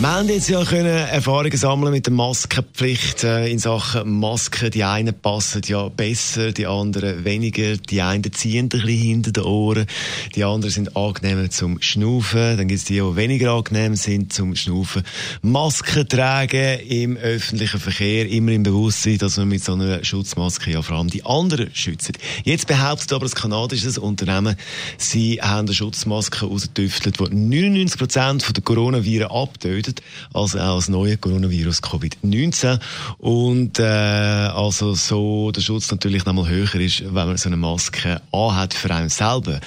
wir haben jetzt ja können Erfahrungen sammeln mit der Maskenpflicht äh, in Sachen Masken. Die einen passen ja besser, die anderen weniger. Die einen ziehen ein bisschen hinter den Ohren, die anderen sind angenehmer zum Schnaufen. Dann gibt es die, die weniger angenehm sind zum Schnaufen. Masken tragen im öffentlichen Verkehr, immer im Bewusstsein, dass man mit so einer Schutzmaske ja vor allem die anderen schützt. Jetzt behauptet aber das kanadische Unternehmen, sie haben eine Schutzmaske ausgetüftelt, die 99% der Coronaviren abtötet getestet, also auch das neue Coronavirus Covid-19 und äh, also so der Schutz natürlich nochmal höher ist, wenn man so eine Maske anhat für einen selber.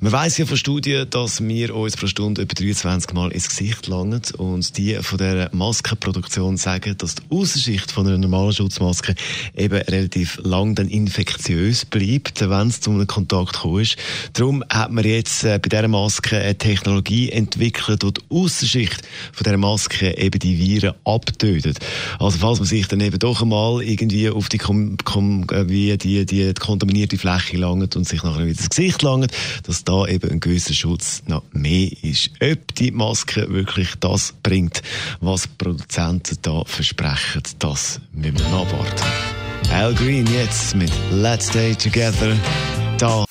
Man weiß ja von Studien, dass wir uns pro Stunde etwa 23 Mal ins Gesicht langen und die von der Maskenproduktion sagen, dass die Außenschicht von einer normalen Schutzmaske eben relativ lang dann infektiös bleibt, wenn es zu einem Kontakt kommt. Darum hat man jetzt äh, bei dieser Maske eine Technologie entwickelt, die die Außenschicht von dieser Maske eben die Viren abtötet. Also falls man sich dann eben doch einmal irgendwie auf die, kom, kom, äh, wie die, die kontaminierte Fläche langt und sich nachher wieder das Gesicht langt, dass da eben ein gewisser Schutz noch mehr ist. Ob die Maske wirklich das bringt, was Produzenten da versprechen, das müssen wir nachwarten. Al Green jetzt mit Let's Stay Together. Da.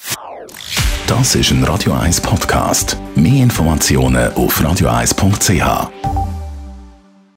Das ist ein Radio 1 Podcast. Mehr Informationen auf radio1.ch.